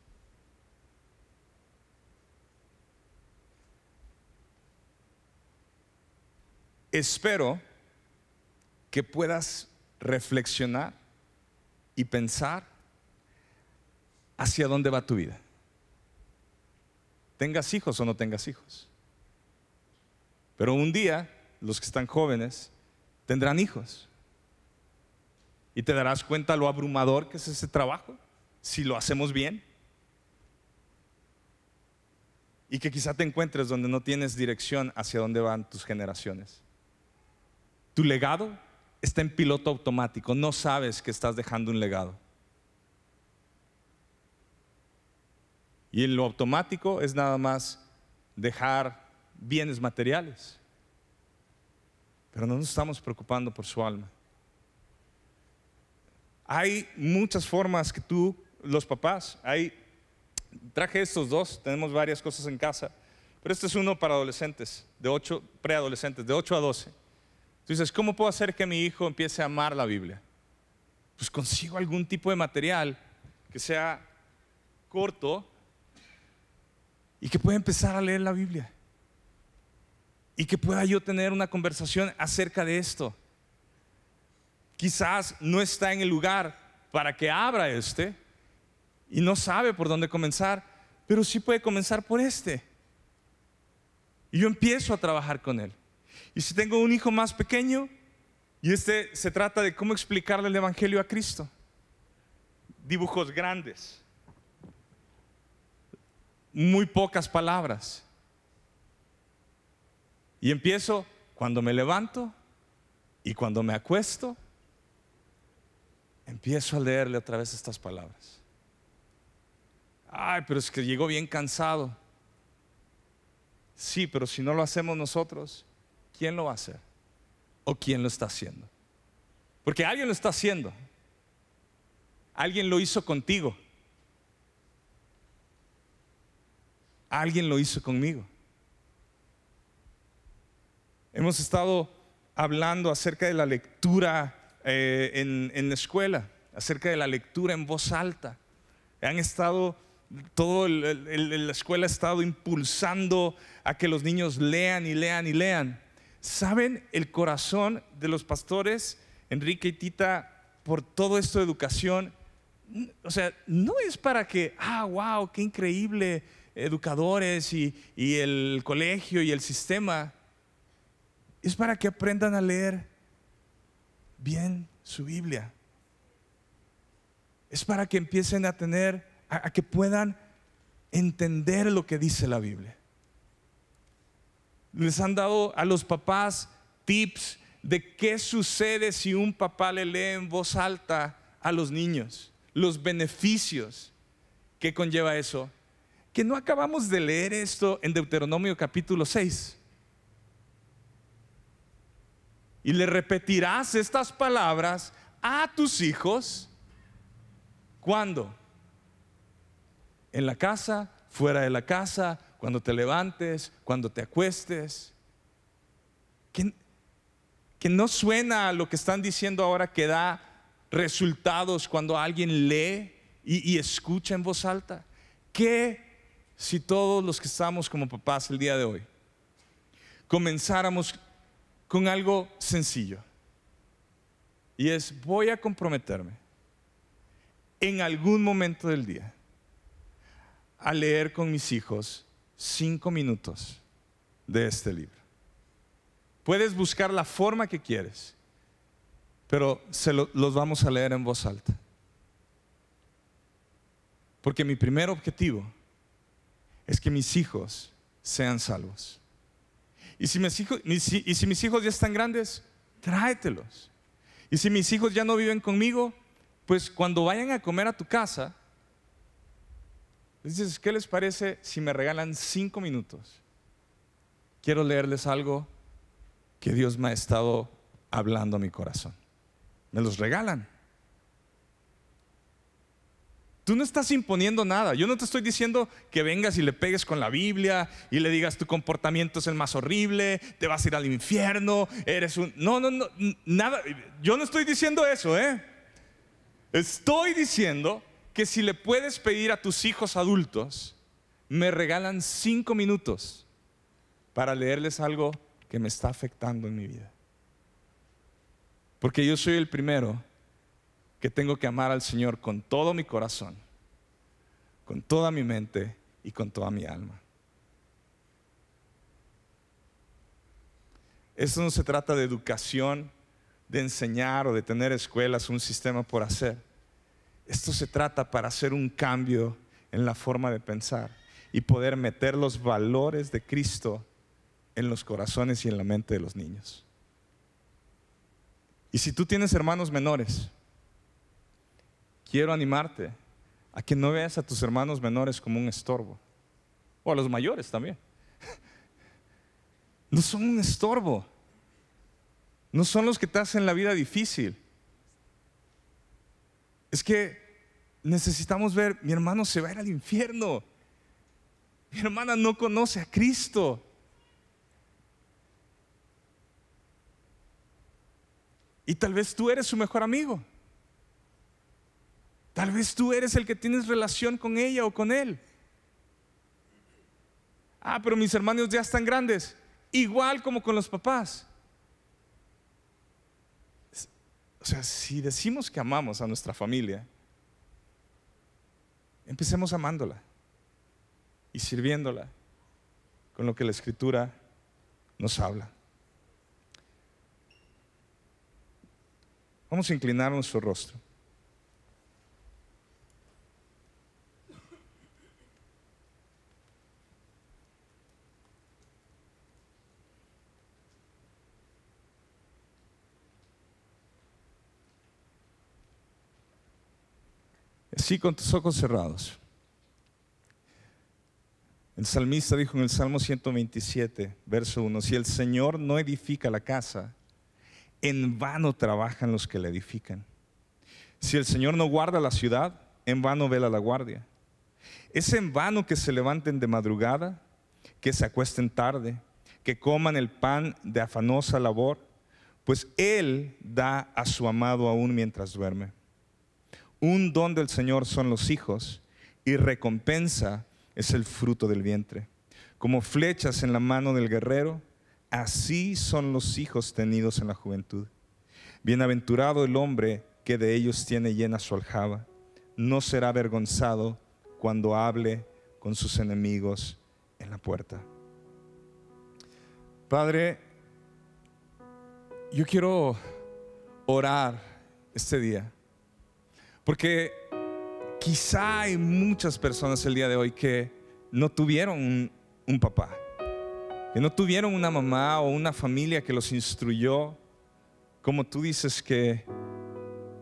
Espero que puedas reflexionar y pensar hacia dónde va tu vida. Tengas hijos o no tengas hijos. Pero un día, los que están jóvenes, tendrán hijos. Y te darás cuenta lo abrumador que es ese trabajo, si lo hacemos bien. Y que quizá te encuentres donde no tienes dirección hacia dónde van tus generaciones. Tu legado está en piloto automático, no sabes que estás dejando un legado. Y en lo automático es nada más dejar bienes materiales. Pero no nos estamos preocupando por su alma. Hay muchas formas que tú, los papás, hay, traje estos dos, tenemos varias cosas en casa, pero este es uno para adolescentes, de 8, preadolescentes, de 8 a 12. Dices, ¿cómo puedo hacer que mi hijo empiece a amar la Biblia? Pues consigo algún tipo de material que sea corto y que pueda empezar a leer la Biblia. Y que pueda yo tener una conversación acerca de esto. Quizás no está en el lugar para que abra este y no sabe por dónde comenzar, pero sí puede comenzar por este. Y yo empiezo a trabajar con él. Y si tengo un hijo más pequeño, y este se trata de cómo explicarle el Evangelio a Cristo. Dibujos grandes, muy pocas palabras. Y empiezo cuando me levanto y cuando me acuesto, empiezo a leerle otra vez estas palabras. Ay, pero es que llegó bien cansado. Sí, pero si no lo hacemos nosotros, ¿quién lo va a hacer? ¿O quién lo está haciendo? Porque alguien lo está haciendo. Alguien lo hizo contigo. Alguien lo hizo conmigo. Hemos estado hablando acerca de la lectura eh, en, la escuela, acerca de la lectura en voz alta. Han estado, todo la escuela ha estado impulsando a que los niños lean y lean y lean. ¿Saben el corazón de los pastores, Enrique y Tita, por todo esto de educación? O sea, no es para que, ah, wow, qué increíble, educadores y, y el colegio y el sistema. Es para que aprendan a leer bien su Biblia. Es para que empiecen a tener, a, a que puedan entender lo que dice la Biblia les han dado a los papás tips de qué sucede si un papá le lee en voz alta a los niños, los beneficios que conlleva eso. Que no acabamos de leer esto en Deuteronomio capítulo 6. Y le repetirás estas palabras a tus hijos. ¿Cuándo? En la casa, fuera de la casa, cuando te levantes, cuando te acuestes. Que, que no suena a lo que están diciendo ahora que da resultados cuando alguien lee y, y escucha en voz alta. ¿Qué si todos los que estamos como papás el día de hoy comenzáramos con algo sencillo? Y es, voy a comprometerme en algún momento del día a leer con mis hijos cinco minutos de este libro. Puedes buscar la forma que quieres, pero se los vamos a leer en voz alta. Porque mi primer objetivo es que mis hijos sean salvos. Y si mis hijos, y si mis hijos ya están grandes, tráetelos. Y si mis hijos ya no viven conmigo, pues cuando vayan a comer a tu casa, dices, ¿qué les parece si me regalan cinco minutos? Quiero leerles algo que Dios me ha estado hablando a mi corazón. Me los regalan. Tú no estás imponiendo nada. Yo no te estoy diciendo que vengas y le pegues con la Biblia y le digas tu comportamiento es el más horrible, te vas a ir al infierno, eres un... No, no, no, nada. Yo no estoy diciendo eso, ¿eh? Estoy diciendo que si le puedes pedir a tus hijos adultos, me regalan cinco minutos para leerles algo que me está afectando en mi vida. Porque yo soy el primero que tengo que amar al Señor con todo mi corazón, con toda mi mente y con toda mi alma. Esto no se trata de educación de enseñar o de tener escuelas, un sistema por hacer. Esto se trata para hacer un cambio en la forma de pensar y poder meter los valores de Cristo en los corazones y en la mente de los niños. Y si tú tienes hermanos menores, quiero animarte a que no veas a tus hermanos menores como un estorbo, o a los mayores también. No son un estorbo, no son los que te hacen la vida difícil. Es que necesitamos ver, mi hermano se va a ir al infierno, mi hermana no conoce a Cristo. Y tal vez tú eres su mejor amigo. Tal vez tú eres el que tienes relación con ella o con él. Ah, pero mis hermanos ya están grandes. Igual como con los papás. O sea, si decimos que amamos a nuestra familia, empecemos amándola y sirviéndola con lo que la escritura nos habla. Vamos a inclinar nuestro rostro. Así con tus ojos cerrados. El salmista dijo en el Salmo 127, verso 1, si el Señor no edifica la casa, en vano trabajan los que la edifican. Si el Señor no guarda la ciudad, en vano vela la guardia. Es en vano que se levanten de madrugada, que se acuesten tarde, que coman el pan de afanosa labor, pues Él da a su amado aún mientras duerme. Un don del Señor son los hijos y recompensa es el fruto del vientre. Como flechas en la mano del guerrero, así son los hijos tenidos en la juventud. Bienaventurado el hombre que de ellos tiene llena su aljaba. No será avergonzado cuando hable con sus enemigos en la puerta. Padre, yo quiero orar este día porque quizá hay muchas personas el día de hoy que no tuvieron un, papá, que no tuvieron una mamá o una familia que los instruyó, como tú dices que,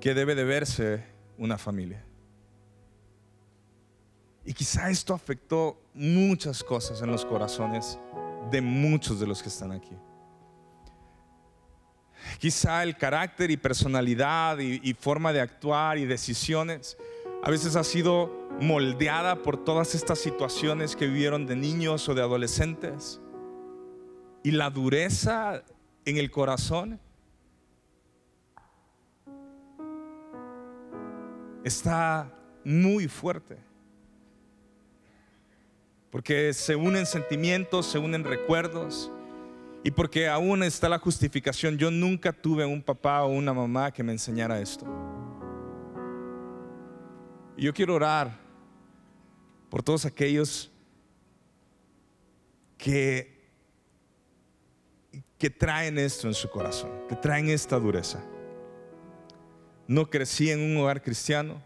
que debe de verse una familia. Y quizá esto afectó muchas cosas en los corazones de muchos de los que están aquí. Quizá el carácter y personalidad y, forma de actuar y decisiones a veces ha sido moldeada por todas estas situaciones que vivieron de niños o de adolescentes. Y la dureza en el corazón está muy fuerte. Porque se unen sentimientos, se unen recuerdos, y porque aún está la justificación, yo nunca tuve un papá o una mamá que me enseñara esto. Y yo quiero orar por todos aquellos que, que traen esto en su corazón, que traen esta dureza. No crecí en un hogar cristiano,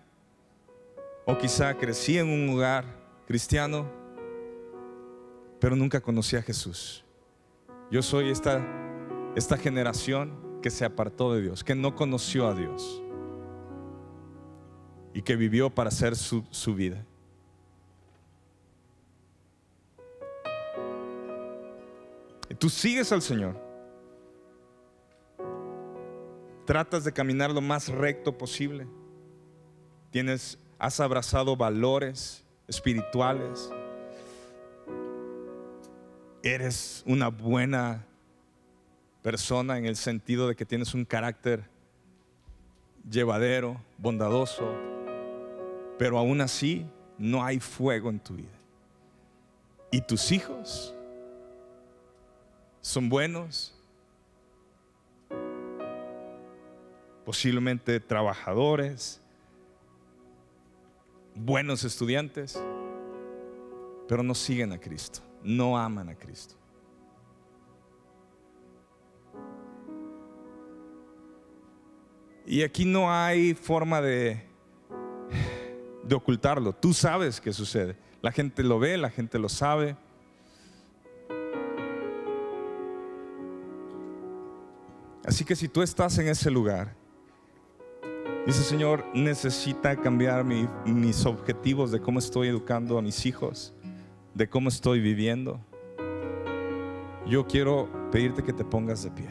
o quizá crecí en un hogar cristiano, pero nunca conocí a Jesús. Yo soy esta, esta generación que se apartó de Dios, que no conoció a Dios y que vivió para hacer su, su vida. Y tú sigues al Señor. Tratas de caminar lo más recto posible. Tienes, has abrazado valores espirituales eres una buena persona en el sentido de que tienes un carácter llevadero, bondadoso, pero aún así no hay fuego en tu vida. ¿Y tus hijos son buenos? Posiblemente trabajadores, buenos estudiantes, pero no siguen a Cristo no aman a Cristo. Y aquí no hay forma de, ocultarlo. Tú sabes qué sucede. La gente lo ve, la gente lo sabe. Así que si tú estás en ese lugar, dice Señor, necesita cambiar mis objetivos de cómo estoy educando a mis hijos, de cómo estoy viviendo. Yo quiero pedirte que te pongas de pie.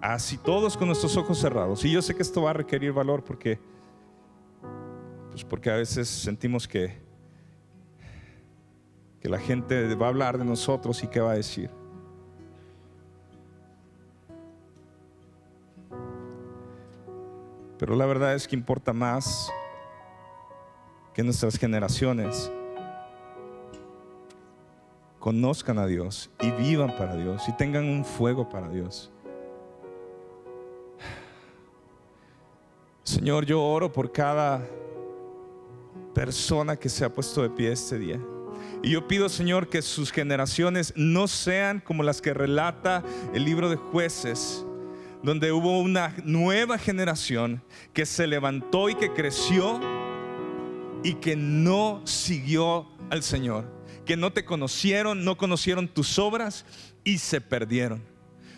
Así todos con nuestros ojos cerrados. Y yo sé que esto va a requerir valor porque, pues porque a veces sentimos que, que la gente va a hablar de nosotros y qué va a decir. Pero la verdad es que importa más que nuestras generaciones conozcan a Dios y vivan para Dios y tengan un fuego para Dios. Señor, yo oro por cada persona que se ha puesto de pie este día. Y yo pido, Señor, que sus generaciones no sean como las que relata el libro de jueces, donde hubo una nueva generación que se levantó y que creció y que no siguió al Señor, que no te conocieron, no conocieron tus obras y se perdieron.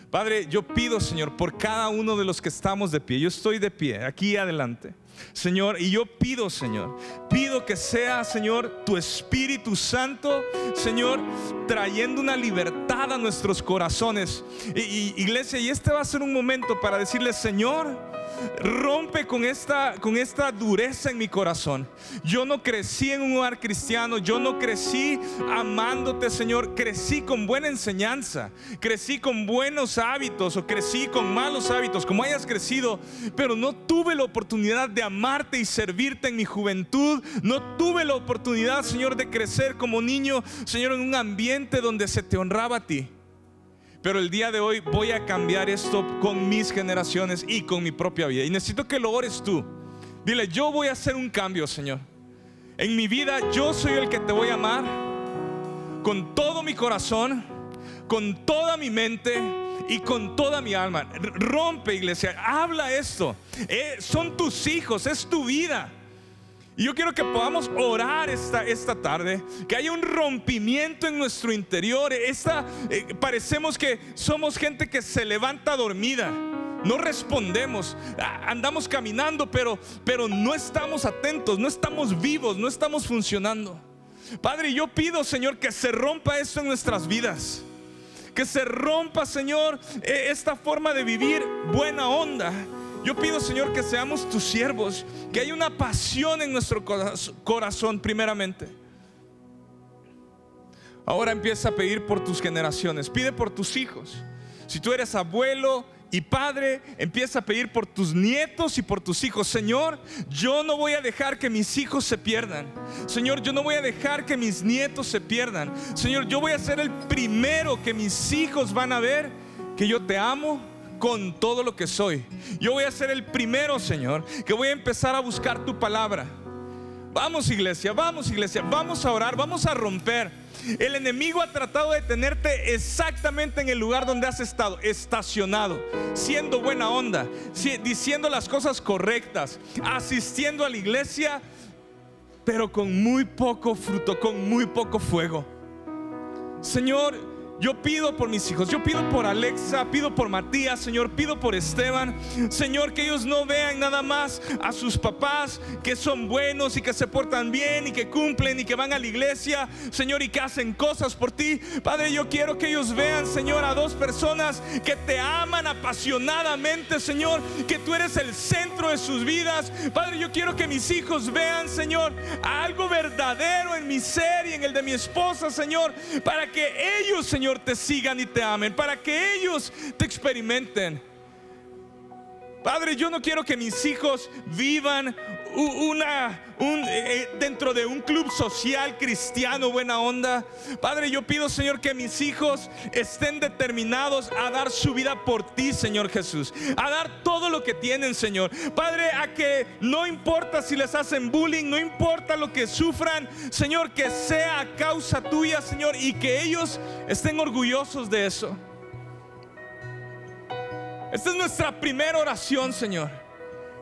Padre, yo pido, Señor, por cada uno de los que estamos de pie, yo estoy de pie, aquí adelante. Señor, y yo pido, Señor, pido que sea, Señor, tu Espíritu Santo, Señor, trayendo una libertad a nuestros corazones. Y, iglesia, y este va a ser un momento para decirle, Señor, rompe con esta, con esta dureza en mi corazón. Yo no crecí en un hogar cristiano, yo no crecí amándote, Señor. Crecí con buena enseñanza, crecí con buenos hábitos o crecí con malos hábitos, como hayas crecido, pero no tuve la oportunidad de amarte y servirte en mi juventud. No tuve la oportunidad, Señor, de crecer como niño, Señor, en un ambiente donde se te honraba a ti. Pero el día de hoy voy a cambiar esto con mis generaciones y con mi propia vida. Y necesito que lo ores tú. Dile, yo voy a hacer un cambio, Señor. En mi vida yo soy el que te voy a amar con todo mi corazón, con toda mi mente y con toda mi alma. Rompe, iglesia, habla esto. Eh, son tus hijos, es tu vida. Y yo quiero que podamos orar esta, esta tarde, que haya un rompimiento en nuestro interior. Esta, eh, parecemos que somos gente que se levanta dormida. No respondemos, andamos caminando, pero, pero no estamos atentos, no estamos vivos, no estamos funcionando. Padre, yo pido, Señor, que se rompa esto en nuestras vidas. Que se rompa, Señor, e, esta forma de vivir buena onda yo pido, Señor, que seamos tus siervos, que haya una pasión en nuestro corazón primeramente. Ahora empieza a pedir por tus generaciones, pide por tus hijos. Si tú eres abuelo y padre, empieza a pedir por tus nietos y por tus hijos. Señor, yo no voy a dejar que mis hijos se pierdan. Señor, yo no voy a dejar que mis nietos se pierdan. Señor, yo voy a ser el primero que mis hijos van a ver que yo te amo con todo lo que soy. Yo voy a ser el primero, Señor, que voy a empezar a buscar tu palabra. Vamos iglesia, vamos iglesia, vamos a orar, vamos a romper. El enemigo ha tratado de tenerte exactamente en el lugar donde has estado, estacionado, siendo buena onda, diciendo las cosas correctas, asistiendo a la iglesia, pero con muy poco fruto, con muy poco fuego. Señor, yo pido por mis hijos, yo pido por Alexa, pido por Matías, Señor, pido por Esteban, Señor, que ellos no vean nada más a sus papás que son buenos y que se portan bien y que cumplen y que van a la iglesia, Señor, y que hacen cosas por ti. Padre, yo quiero que ellos vean, Señor, a dos personas que te aman apasionadamente, Señor, que tú eres el centro de sus vidas. Padre, yo quiero que mis hijos vean, Señor, algo verdadero en mi ser y en el de mi esposa, Señor, para que ellos, Señor, te sigan y te amen, para que ellos te experimenten. Padre, yo no quiero que mis hijos vivan una, un, eh, eh, dentro de un club social cristiano buena onda. Padre, yo pido, Señor, que mis hijos estén determinados a dar su vida por ti, Señor Jesús. A dar todo lo que tienen, Señor. Padre, a que no importa si les hacen bullying, no importa lo que sufran, Señor, que sea a causa tuya, Señor, y que ellos estén orgullosos de eso. Esta es nuestra primera oración, Señor.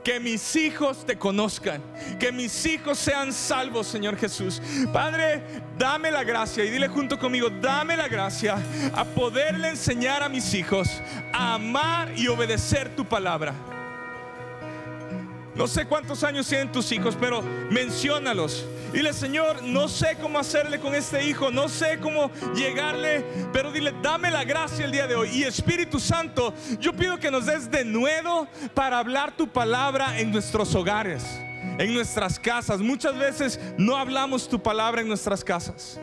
Que mis hijos te conozcan, que mis hijos sean salvos, Señor Jesús. Padre, dame la gracia y dile junto conmigo, dame la gracia a poderle enseñar a mis hijos a amar y obedecer tu palabra. No sé cuántos años tienen tus hijos, pero menciónalos. Dile, Señor, no sé cómo hacerle con este hijo, no sé cómo llegarle, pero dile, dame la gracia el día de hoy. Y Espíritu Santo, yo pido que nos des de nuevo para hablar tu palabra en nuestros hogares, en nuestras casas. Muchas veces no hablamos tu palabra en nuestras casas.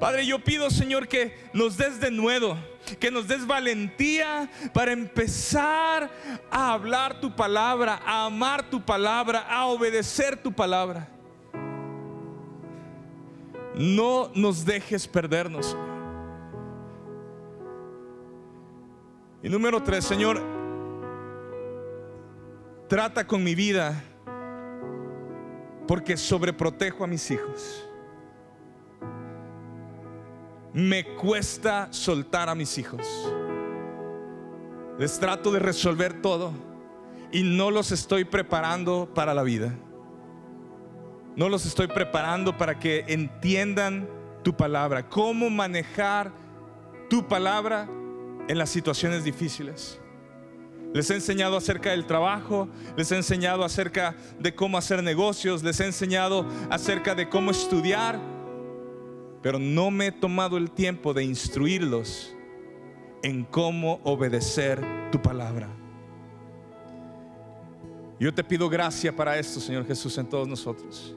Padre, yo pido, Señor, que nos des de nuevo que nos des valentía para empezar a hablar tu palabra, a amar tu palabra, a obedecer tu palabra. No nos dejes perdernos, Señor. Y número tres, Señor, trata con mi vida porque sobreprotejo a mis hijos me cuesta soltar a mis hijos. Les trato de resolver todo y no los estoy preparando para la vida. No los estoy preparando para que entiendan tu palabra, cómo manejar tu palabra en las situaciones difíciles. Les he enseñado acerca del trabajo, les he enseñado acerca de cómo hacer negocios, les he enseñado acerca de cómo estudiar, pero no me he tomado el tiempo de instruirlos en cómo obedecer tu palabra. Yo te pido gracia para esto, Señor Jesús, en todos nosotros.